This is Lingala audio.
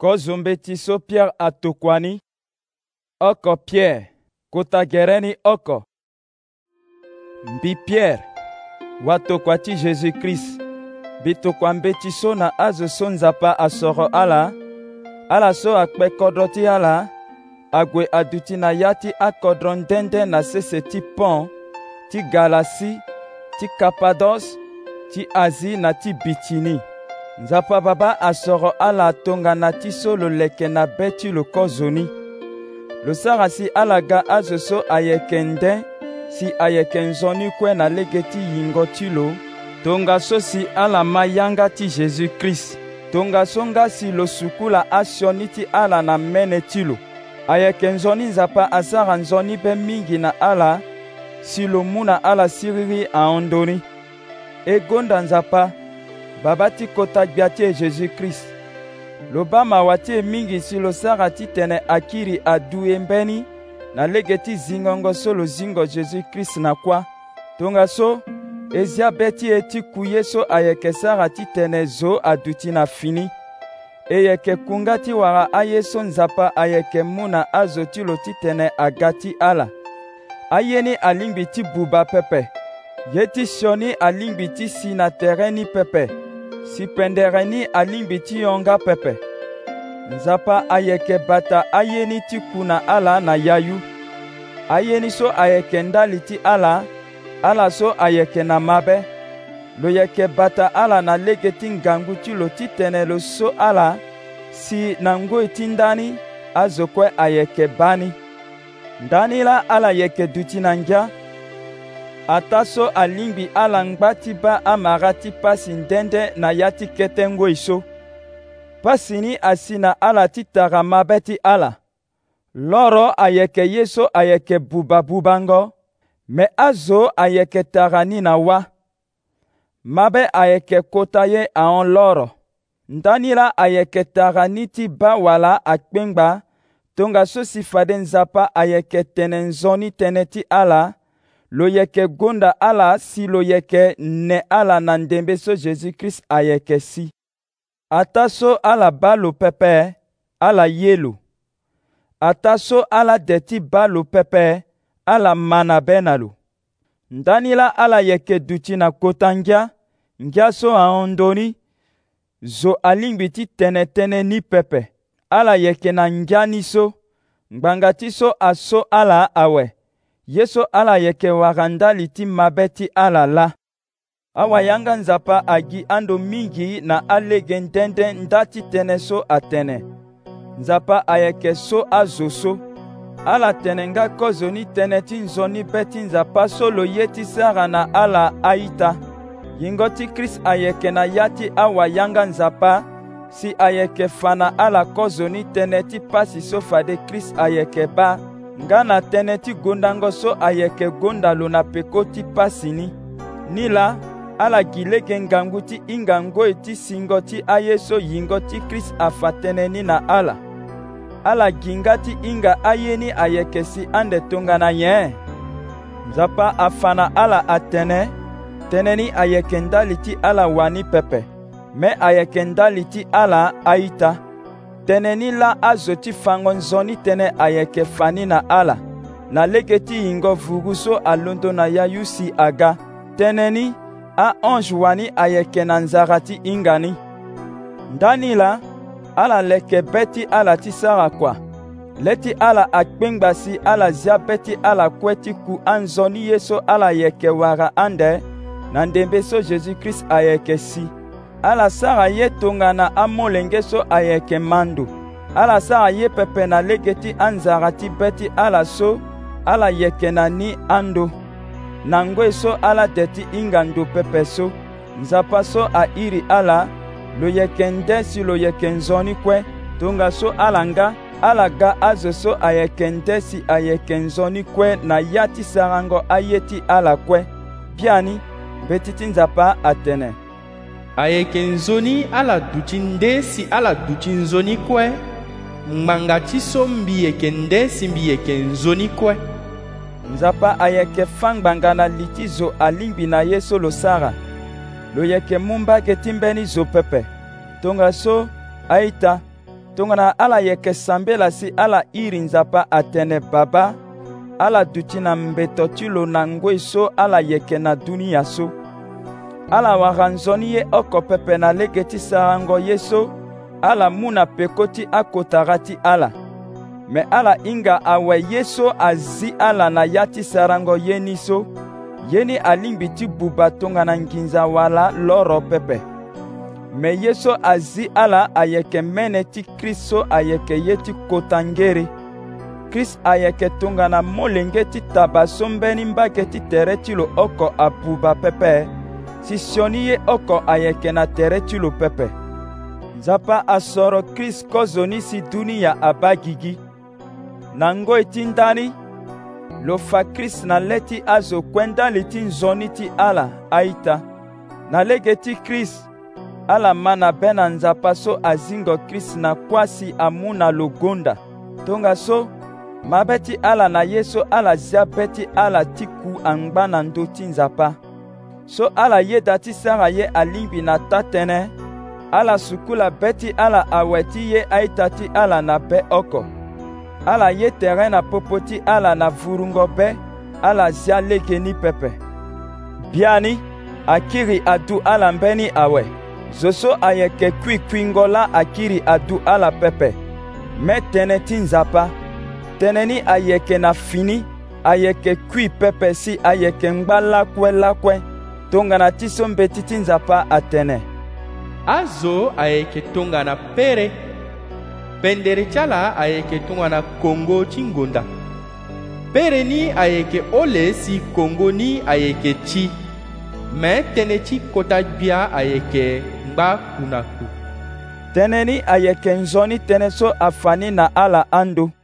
kozombe ti so pierre atokua-ni oko pierre kota gere ni oko mbi pierre watokua ti jésus-christ mbi tokua mbe ti so na azo so nzapa asoro ala ala so akpe kodro ti ala ague adu ti na ya ti akodro ndende na sese ti pont ti galasi ti kapados ti asie na ti bitini nzapa babâ asɔrɔ ala tongana ti so lo lɛkɛ na bɛ ti lo kɔ zoni lo sara si ala ga azo so ayɛkɛ ndɛ si ayɛkɛ nzɔni kue na lege ti yingɔ ti lo tongaso si ala ma yanga ti jésus krist tongaso nga si lo sukula asioni ti ala na mɛnɛ ti lo ayeke nzoni nzapa asara nzoni mbe mingi na ala si lo mu na ala siriri ahondoni egonda nzapa babâ ti kota gbia ti e jésus-christ lo ba mawa ti e mingi si lo sara ti tene akiri adu e mbeni na lege ti zingongo so lo zingo jésus-christ na kuâ tongaso e zia be ti e ti ku ye so ayeke sara ti tene zo adu ti na fini e yeke kunga ti wara aye so nzapa ayeke mu na azo ti lo ti tene aga ti ala aye ni alingbi ti buba pepe ye ti sio ni alingbi ti si na tere ni pepe sipendëreni alingbi ti yonga pepe, nzapa ayeke bata ayeni ti na ala na yayu ayeni so ayeke ndali ala ala so ayeke na mabe lo yeke bata ala na lege ti ngangu ti lo titene lo so ala si na ngoi ti ndani azokue ayeke bani ndani la ala yeke duti na ngia ata so alingbi ala ngba ti ba amara ti pasi ndende na ya ti ketengoi so pasi ni asi na ala ti tara mabe ti ala loro ayeke ye so ayeke bubabubango me azo ayeke tara ni na wa mabe ayeke kota ye ahon loro ndani la ayeke tara ni ti ba wala akpengba tongaso si fade nzapa ayeke tene nzoni tënë ti ala lo yeke gonda ala si lo yeke ne ala na ndembe so jésus-christ ayeke si ata so ala ba lo pepe ala ye lo ata so ala de ti ba lo pepe ala ma na be na lo ndani la ala yeke duti na kota ngia ngia so ahondoni zo alingbi ti tënëtënë ni pepe ala yeke na ngia ni so ngbanga ti so aso ala awe ye so ala yeke wara ndali ti mabe ti ala la awayanga nzapa agi ando mingi na alege ndende nda titene so atene nzapa ayeke so azo so ala tene nga kozo ni tënë ti nzoni be ti nzapa so lo ye ti sara na ala aita yingo ti krist ayeke na ya ti awayanga nzapa si ayeke fa na ala kozo ni tënë ti pasi so fade krist ayeke ba nga na tënë ti gondango so ayeke gondalo na peko ti pasi ni ni la ala gi lege ngangu ti hinga ngoi e ti singo ti aye so yingo ti krist afa tënë ni na ala ala gi nga ti hinga aye ni ayeke si ande tongana nyen nzapa afa na ala atënë tënë ni ayeke ndali ti ala wani pepe me ayeke ndali ti ala aita tene ni la azo ti fango nzoni tënë ayeke fani na ala na lege ti hingo vugu so alondo na ya yusi aga tënë ni ahonge wani ayeke na nzara ti hinga ni ndani la ala yeke be ti ala ti sara kua le ti ala akpengba si ala zia be ti ala kue ti ku anzoni ye so ala yeke wara ande na ndembe so jésus-christ ayeke si ala sara ye tongana amolenge so ayeke mandu ala sara ye pepe na lege ti anzara ti be ti ala so ala yeke na ni ando na ngoi so ala tene ti hinga ndo pepe so nzapa so airi ala lo yeke nde si lo yeke nzoni kue tongaso ala nga ala ga azo so ayeke nde si ayeke nzoni kue na ya ti sarango aye ti ala kue biani mbe ti ti nzapa atene ayeke nzoni ala duti nde si ala duti nzoni kue ngbanga ti so mbi yeke nde si mbi yeke nzoni kue nzapa ayeke fangbanga na li ti zo alingbi na ye so lo sara lo yeke mu mbage ti mbeni zo pepe tongaso aita tongana ala yeke sambela si ala iri nzapa atene babâ ala duti na mbeto ti lo na ngoi so ala yeke na dunia so ala wanga nzoni ye oko pepe na lege ti sarango ye so ala mu na peko ti akotara ti ala me ala hinga awe ye so azi ala na ya ti sarango ye ni so ye ni alingbi ti buba tongana nginza wala loro pepe me ye so azi ala ayeke mene ti krist so ayeke ye ti kota ngeri krist ayeke tongana molenge ti taba so mbeni mbage ti tere ti lo oko abuba pepe sisiɔni ye ɔkɔ ayɛkɛnaterɛ tsulo pɛpɛ nzapa asɔrɔ krist kozoni si duniya aba gigi nangoe ti ndani lo fa krist na lɛ ti azo kuɛndali ti nzɔni ti ala aita na lege ti krist ala ma na be na nzapa so azingo krist na kuasi amu na logonda tongaso mabe ti ala na ye so ala zia be ti ala ti ku angba na ndö ti nzapa so ala ye dati sara ye alingbi na ta tënë ala suku la be ti ala awɛ ti ye aita ti ala na be oko ala ye tɛrɛn na popo ti ala na vurungɔ be ala zia leke ni pepe biani akiri adu ala mbeni awɛ zo so ayɛ kɛ kuikuingɔ la akiri adu ala pepe mɛ tɛnɛ ti nzapa tɛnɛ ni ayɛ kɛ na fini ayɛ kɛ kui pepe si ayɛ kɛ ngba lakuɛlakuɛ tongana ti so mbeti ti nzapa atënë azo ayeke tongana pere pendere ti ala ayeke tongana kongo ti ngonda pere ni ayeke ole si kongo ni ayeke ti me tënë ti kota gbia ayeke ngba kuna ku tënë ni ayeke nzoni tënë so afa ni na ala ando